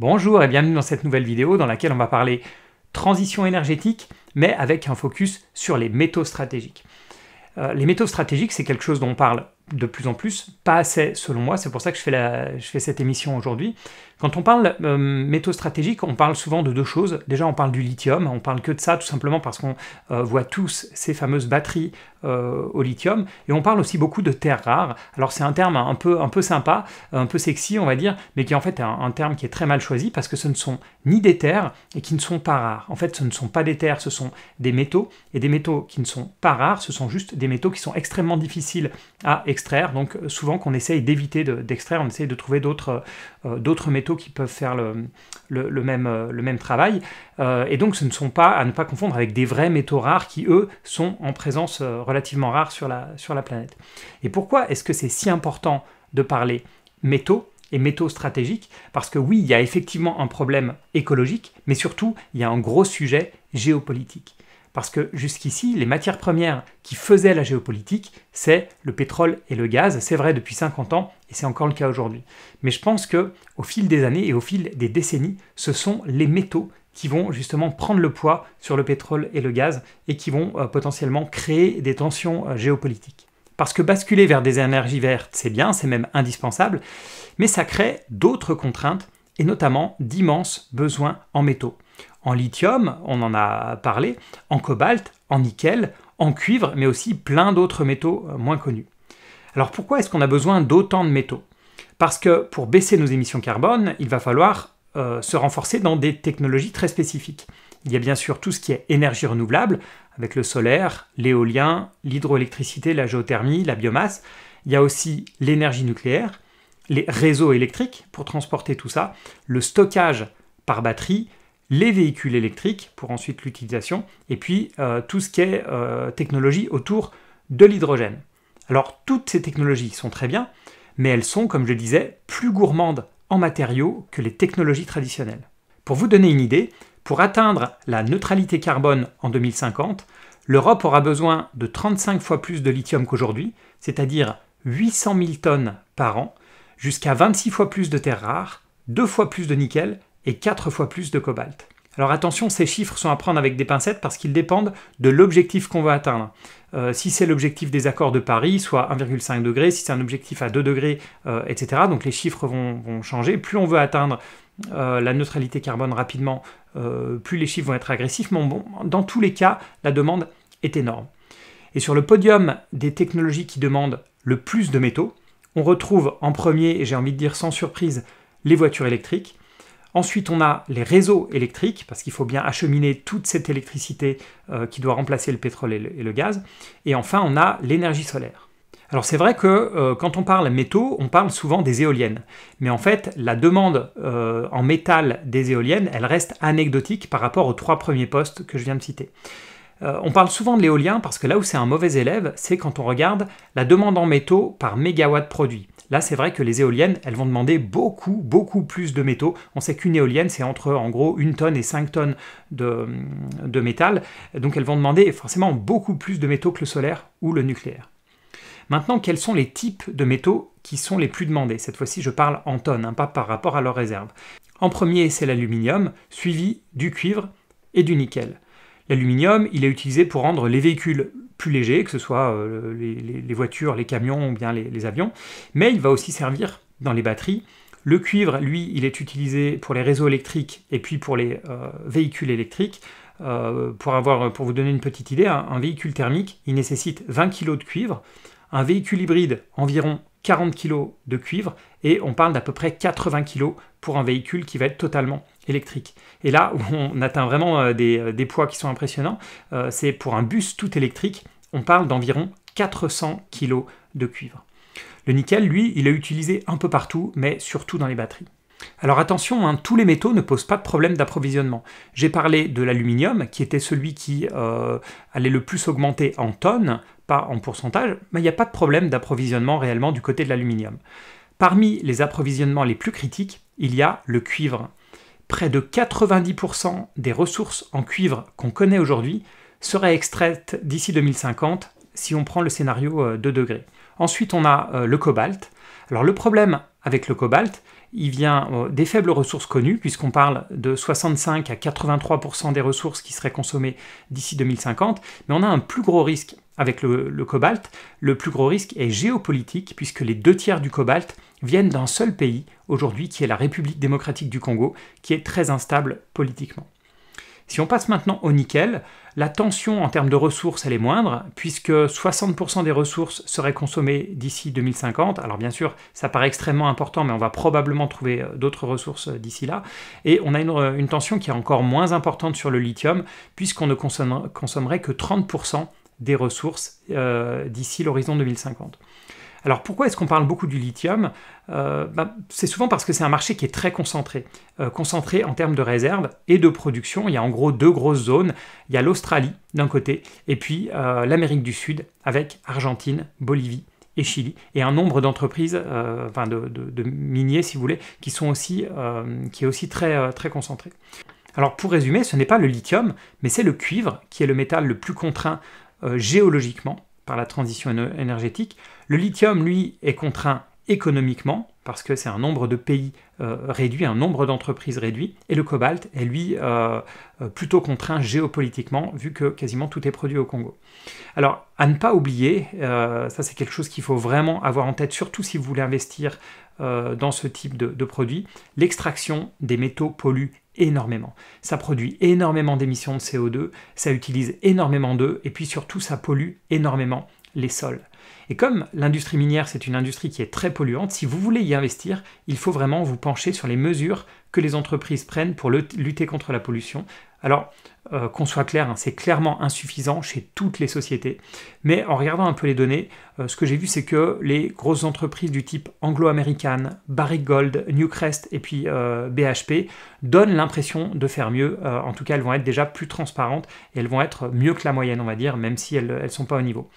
Bonjour et bienvenue dans cette nouvelle vidéo dans laquelle on va parler transition énergétique, mais avec un focus sur les métaux stratégiques. Euh, les métaux stratégiques, c'est quelque chose dont on parle de plus en plus, pas assez selon moi, c'est pour ça que je fais, la, je fais cette émission aujourd'hui. Quand on parle euh, métaux stratégiques, on parle souvent de deux choses. Déjà, on parle du lithium, on parle que de ça tout simplement parce qu'on euh, voit tous ces fameuses batteries euh, au lithium, et on parle aussi beaucoup de terres rares. Alors c'est un terme un peu, un peu sympa, un peu sexy, on va dire, mais qui en fait est un, un, terme qui est très mal choisi parce que ce ne sont ni des terres et qui ne sont pas rares. En fait, ce ne sont pas des terres, ce sont des métaux, et des métaux qui ne sont pas rares, ce sont juste des métaux qui sont extrêmement difficiles à extraire, donc souvent qu'on essaye d'éviter d'extraire, on essaye de trouver d'autres d'autres métaux qui peuvent faire le, même, euh, même, travail. Euh, et donc ce ne sont pas à ne pas confondre avec des vrais métaux rares qui, eux, sont en présence euh, relativement rare sur la planète. Et pourquoi est-ce que c'est si important de parler métaux et métaux stratégiques? Parce que oui, il y a effectivement un problème écologique, mais surtout, il y a un gros sujet géopolitique. Parce que jusqu'ici, les matières premières qui faisaient la géopolitique, c'est le pétrole et le gaz. C'est vrai depuis 50 ans et c'est encore le cas aujourd'hui. Mais je pense que au fil des années et au fil des décennies, ce sont les métaux qui vont justement prendre le poids sur le pétrole et le gaz et qui vont euh, potentiellement créer des tensions euh, géopolitiques. Parce que basculer vers des énergies vertes, c'est bien, c'est même indispensable, mais ça crée d'autres contraintes et notamment d'immenses besoins en métaux en lithium, on en a parlé, en cobalt, en nickel, en cuivre, mais aussi plein d'autres métaux euh, moins connus. Alors pourquoi est-ce qu'on a besoin d'autant de métaux? Parce que pour baisser nos émissions carbone, il va falloir euh, se renforcer dans des technologies très spécifiques. Il y a bien sûr tout ce qui est énergie renouvelable, avec le solaire, l'éolien, l'hydroélectricité, la géothermie, la biomasse. Il y a aussi l'énergie nucléaire, les réseaux électriques pour transporter tout ça, le stockage par batterie, les véhicules électriques pour ensuite l'utilisation, et puis euh, tout ce qui est euh, technologie autour de l'hydrogène. Alors toutes ces technologies sont très bien, mais elles sont, comme je disais, plus gourmandes en matériaux que les technologies traditionnelles. Pour vous donner une idée, pour atteindre la neutralité carbone en 2050, l'Europe aura besoin de 35 fois plus de lithium qu'aujourd'hui, c'est-à-dire 800 000 tonnes par an, jusqu'à 26 fois plus de terres rares, 2 fois plus de nickel et 4 fois plus de cobalt. Alors attention, ces chiffres sont à prendre avec des pincettes parce qu'ils dépendent de l'objectif qu'on veut atteindre. Euh, si c'est l'objectif des accords de Paris, soit 1,5 degré, si c'est un objectif à 2 degrés, euh, etc., donc les chiffres vont, changer. Plus on veut atteindre euh, la neutralité carbone rapidement, plus les chiffres vont être agressifs. Mais bon, dans tous les cas, la demande est énorme. Et sur le podium des technologies qui demandent le plus de métaux, on retrouve en premier, et j'ai envie de dire sans surprise, les voitures électriques. Ensuite, on a les réseaux électriques, parce qu'il faut bien acheminer toute cette électricité euh, qui doit remplacer le pétrole et le, gaz. Et enfin, on a l'énergie solaire. Alors c'est vrai que euh, quand on parle métaux, on parle souvent des éoliennes. Mais en fait, la demande euh, en métal des éoliennes, elle reste anecdotique par rapport aux trois premiers postes que je viens de citer. On parle souvent de l'éolien parce que là où c'est un mauvais élève, c'est quand on regarde la demande en métaux par mégawatt produit. Là, c'est vrai que les éoliennes, elles vont demander beaucoup, beaucoup plus de métaux. On sait qu'une éolienne, c'est entre en gros une tonne et 5 tonnes de, métal. Donc elles vont demander forcément beaucoup plus de métaux que le solaire ou le nucléaire. Maintenant, quels sont les types de métaux qui sont les plus demandés? Cette fois-ci, je parle en tonnes, hein, pas par rapport à leur réserve. En premier, c'est l'aluminium, suivi du cuivre et du nickel. L'aluminium, il est utilisé pour rendre les véhicules plus légers, que ce soit euh, les, voitures, les camions ou bien les, avions, mais il va aussi servir dans les batteries. Le cuivre, lui, il est utilisé pour les réseaux électriques et puis pour les euh, véhicules électriques. Euh, pour, avoir, pour vous donner une petite idée, un, véhicule thermique, il nécessite 20 kg de cuivre, un véhicule hybride, environ 40 kg de cuivre, et on parle d'à peu près 80 kg pour un véhicule qui va être totalement électrique. Et là où on atteint vraiment euh, euh, des, poids qui sont impressionnants, euh, c'est pour un bus tout électrique, on parle d'environ 400 kg de cuivre. Le nickel, lui, il est utilisé un peu partout, mais surtout dans les batteries. Alors attention, hein, tous les métaux ne posent pas de problème d'approvisionnement. J'ai parlé de l'aluminium, qui était celui qui allait le plus augmenter en tonnes, pas en pourcentage, mais il n'y a pas de problème d'approvisionnement réellement du côté de l'aluminium. Parmi les approvisionnements les plus critiques, il y a le cuivre près de 90% des ressources en cuivre qu'on connaît aujourd'hui seraient extraites d'ici 2050 si on prend le scénario 2 euh, degrés. Ensuite, on a euh, le cobalt. Alors le problème avec le cobalt, il vient euh, des faibles ressources connues, puisqu'on parle de 65 à 83% des ressources qui seraient consommées d'ici 2050, mais on a un plus gros risque avec le, cobalt. Le plus gros risque est géopolitique, puisque les deux tiers du cobalt viennent d'un seul pays aujourd'hui, qui est la République démocratique du Congo, qui est très instable politiquement. Si on passe maintenant au nickel, la tension en termes de ressources, elle est moindre, puisque 60% des ressources seraient consommées d'ici 2050. Alors bien sûr, ça paraît extrêmement important, mais on va probablement trouver euh, d'autres ressources euh, d'ici là. Et on a euh, une, tension qui est encore moins importante sur le lithium, puisqu'on ne consommerait que 30% des ressources d'ici l'horizon 2050. Alors pourquoi est-ce qu'on parle beaucoup du lithium? Euh, bah, C'est souvent parce que c'est un marché qui est très concentré, euh, concentré en termes de réserves et de production. Il y a en gros deux grosses zones. Il y a l'Australie d'un côté et puis euh, l'Amérique du Sud avec Argentine, Bolivie et Chili, et un nombre d'entreprises, enfin de, miniers si vous voulez, qui sont aussi, est aussi très, très concentré. Alors pour résumer, ce n'est pas le lithium, mais c'est le cuivre qui est le métal le plus contraint géologiquement la transition énergétique. Le lithium, lui, est contraint économiquement, parce que c'est un nombre de pays euh, réduit, un nombre d'entreprises réduit, et le cobalt est lui euh, euh, plutôt contraint géopolitiquement, vu que quasiment tout est produit au Congo. Alors, à ne pas oublier, ça c'est quelque chose qu'il faut vraiment avoir en tête, surtout si vous voulez investir dans ce type de, de produit, l'extraction des métaux pollue énormément. Ça produit énormément d'émissions de CO2, ça utilise énormément d'eau, et puis surtout ça pollue énormément les sols. Et comme l'industrie minière, c'est une industrie qui est très polluante, si vous voulez y investir, il faut vraiment vous pencher sur les mesures que les entreprises prennent pour lutter contre la pollution. Alors, euh, qu'on soit clair, hein, c'est clairement insuffisant chez toutes les sociétés. Mais en regardant un peu les données, euh, ce que j'ai vu, c'est que les grosses entreprises du type anglo-américaine, Barrick Gold, Newcrest et puis euh, BHP donnent l'impression de faire mieux. en tout cas, elles vont être déjà plus transparentes et elles vont être mieux que la moyenne, on va dire, même si elles ne sont pas au niveau.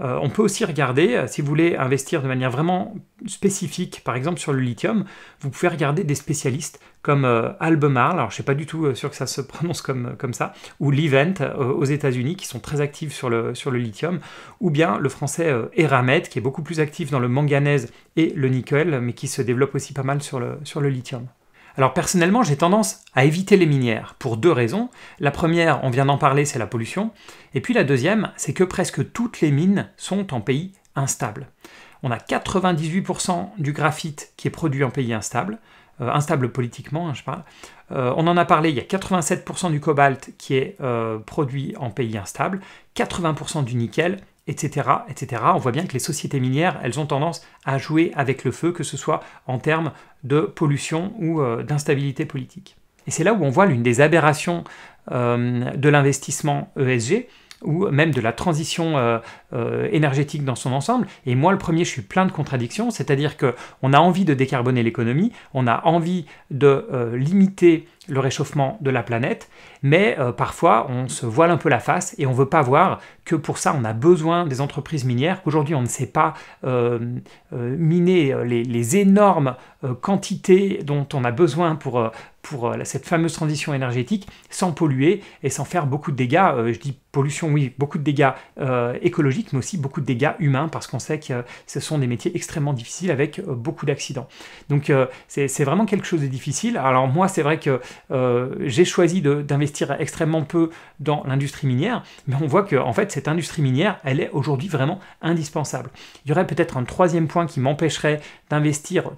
Euh, on peut aussi regarder, euh, si vous voulez investir de manière vraiment spécifique, par exemple sur le lithium, vous pouvez regarder des spécialistes comme euh, Albemarle, alors je ne suis pas du tout sûr que ça se prononce comme, ça, ou Livent aux États-Unis, qui sont très actifs sur le, lithium, ou bien le français Eramet, qui est beaucoup plus actif dans le manganèse et le nickel, mais qui se développe aussi pas mal sur le lithium. Alors personnellement, j'ai tendance à éviter les minières pour deux raisons. La première, on vient d'en parler, c'est la pollution. Et puis la deuxième, c'est que presque toutes les mines sont en pays instables. On a 98% du graphite qui est produit en pays instable, euh, instable politiquement, hein, je parle. Euh, on en a parlé, il y a 87% du cobalt qui est euh, produit en pays instable, 80% du nickel etc.. On voit bien que les sociétés minières, elles ont tendance à jouer avec le feu, que ce soit en termes de pollution ou euh, d'instabilité politique. Et c'est là où on voit l'une des aberrations euh, de l'investissement ESG, ou même de la transition euh, énergétique dans son ensemble. Et moi, le premier, je suis plein de contradictions, c'est-à-dire qu'on a envie de décarboner l'économie, on a envie de limiter le réchauffement de la planète, mais parfois on se voile un peu la face et on ne veut pas voir que pour ça on a besoin des entreprises minières, qu'aujourd'hui on ne sait pas miner les, énormes quantités dont on a besoin pour, pour cette fameuse transition énergétique sans polluer et sans faire beaucoup de dégâts. je dis pollution, oui, beaucoup de dégâts euh, écologiques, mais aussi beaucoup de dégâts humains, parce qu'on sait que ce sont des métiers extrêmement difficiles avec euh, beaucoup d'accidents. Donc euh, c'est vraiment quelque chose de difficile. Alors moi, c'est vrai que j'ai choisi d'investir extrêmement peu dans l'industrie minière, mais on voit que en fait, cette industrie minière, elle est aujourd'hui vraiment indispensable. Il y aurait peut-être un troisième point qui m'empêcherait d'investir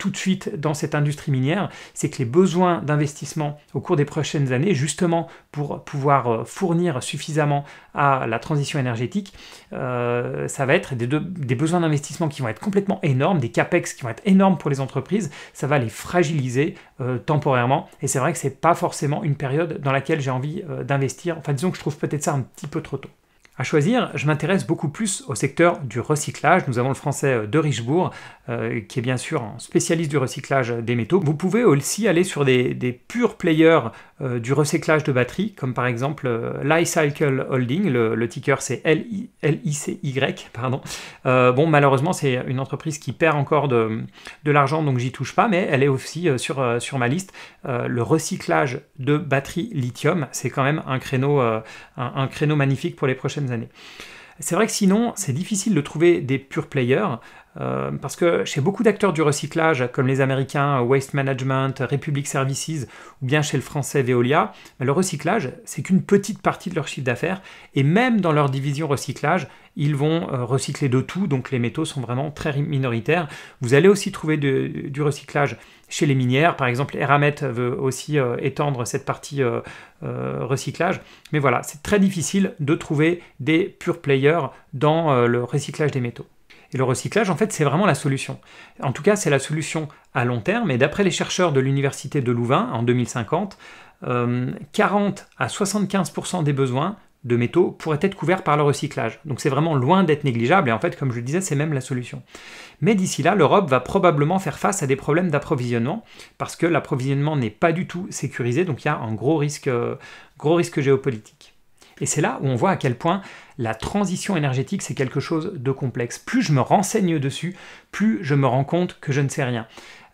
tout de suite dans cette industrie minière, c'est que les besoins d'investissement au cours des prochaines années, justement pour pouvoir euh, fournir suffisamment à la transition énergétique, euh, ça va être des, besoins d'investissement qui vont être complètement énormes, des capex qui vont être énormes pour les entreprises, ça va les fragiliser euh, temporairement, et c'est vrai que c'est pas forcément une période dans laquelle j'ai envie d'investir, enfin disons que je trouve peut-être ça un petit peu trop tôt. À choisir, je m'intéresse beaucoup plus au secteur du recyclage. Nous avons le français de Richebourg, euh, qui est bien sûr un spécialiste du recyclage des métaux. Vous pouvez aussi aller sur des, purs players euh, du recyclage de batteries, comme par exemple euh, Lifecycle Holding, le, ticker c'est L-I-C-Y, pardon. bon, malheureusement, c'est une entreprise qui perd encore de, l'argent, donc j'y touche pas, mais elle est aussi sur, sur ma liste. le recyclage de batteries lithium, c'est quand même un créneau, un créneau magnifique pour les prochaines années. C'est vrai que sinon, c'est difficile de trouver des pure players. Euh, parce que chez beaucoup d'acteurs du recyclage, comme les Américains Waste Management, Republic Services, ou bien chez le français Veolia, ben, le recyclage, c'est qu'une petite partie de leur chiffre d'affaires, et même dans leur division recyclage, ils vont euh, recycler de tout, donc les métaux sont vraiment très minoritaires. Vous allez aussi trouver du recyclage chez les minières, par exemple Eramet veut aussi euh, étendre cette partie recyclage, mais voilà, c'est très difficile de trouver des pure players dans le recyclage des métaux. Et le recyclage, en fait, c'est vraiment la solution. En tout cas, c'est la solution à long terme. Et d'après les chercheurs de l'Université de Louvain, en 2050, 40 euh, à 75% des besoins de métaux pourraient être couverts par le recyclage. Donc c'est vraiment loin d'être négligeable et en fait, comme je le disais, c'est même la solution. Mais d'ici là, l'Europe va probablement faire face à des problèmes d'approvisionnement parce que l'approvisionnement n'est pas du tout sécurisé, donc il y a un gros risque, euh, gros risque géopolitique. Et c'est là où on voit à quel point la transition énergétique, c'est quelque chose de complexe. Plus je me renseigne dessus, plus je me rends compte que je ne sais rien.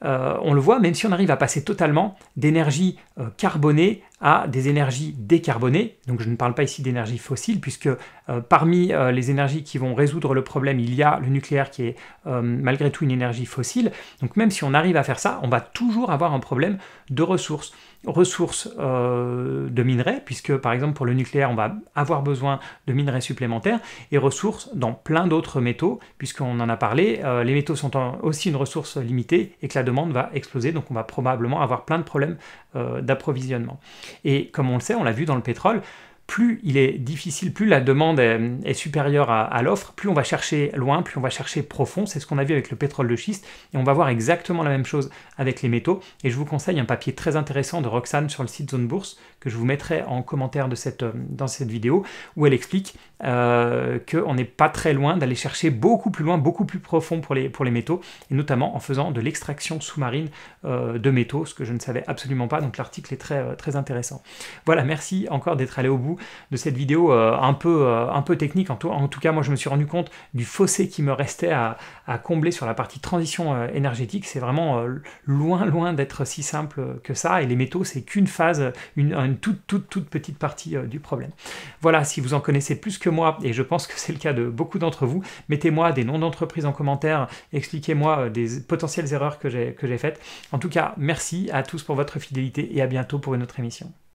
Euh, on le voit, même si on arrive à passer totalement d'énergie euh, carbonée à des énergies décarbonées, donc je ne parle pas ici d'énergie fossile, puisque euh, parmi les énergies qui vont résoudre le problème, il y a le nucléaire qui est malgré tout une énergie fossile, donc même si on arrive à faire ça, on va toujours avoir un problème de ressources. Ressources de minerais, puisque par exemple pour le nucléaire, on va avoir besoin de minerais supplémentaires, et ressources dans plein d'autres métaux, puisqu'on en a parlé, les métaux sont aussi une ressource limitée, et que la demande va exploser, donc on va probablement avoir plein de problèmes euh, d'approvisionnement. Et comme on le sait, on l'a vu dans le pétrole, plus il est difficile, plus la demande est, supérieure à, l'offre, plus on va chercher loin, plus on va chercher profond. C'est ce qu'on a vu avec le pétrole de schiste. Et on va voir exactement la même chose avec les métaux. Et je vous conseille un papier très intéressant de Roxane sur le site Zone Bourse, que je vous mettrai en commentaire euh, dans cette vidéo, où elle explique euh, qu'on n'est pas très loin d'aller chercher beaucoup plus loin, beaucoup plus profond pour les, métaux, et notamment en faisant de l'extraction sous-marine euh, de métaux, ce que je ne savais absolument pas. Donc l'article est très, très intéressant. Voilà, merci encore d'être allé au bout de cette vidéo euh, un, peu, euh, un peu technique. En tout, en tout, cas, moi, je me suis rendu compte du fossé qui me restait à, combler sur la partie transition euh, énergétique. C'est vraiment loin, loin d'être si simple que ça. Et les métaux, c'est qu'une phase, une, toute, toute, toute petite partie du problème. Voilà, si vous en connaissez plus que moi, et je pense que c'est le cas de beaucoup d'entre vous, mettez-moi des noms d'entreprises en commentaire, expliquez-moi des potentielles erreurs que j'ai faites. En tout cas, merci à tous pour votre fidélité et à bientôt pour une autre émission.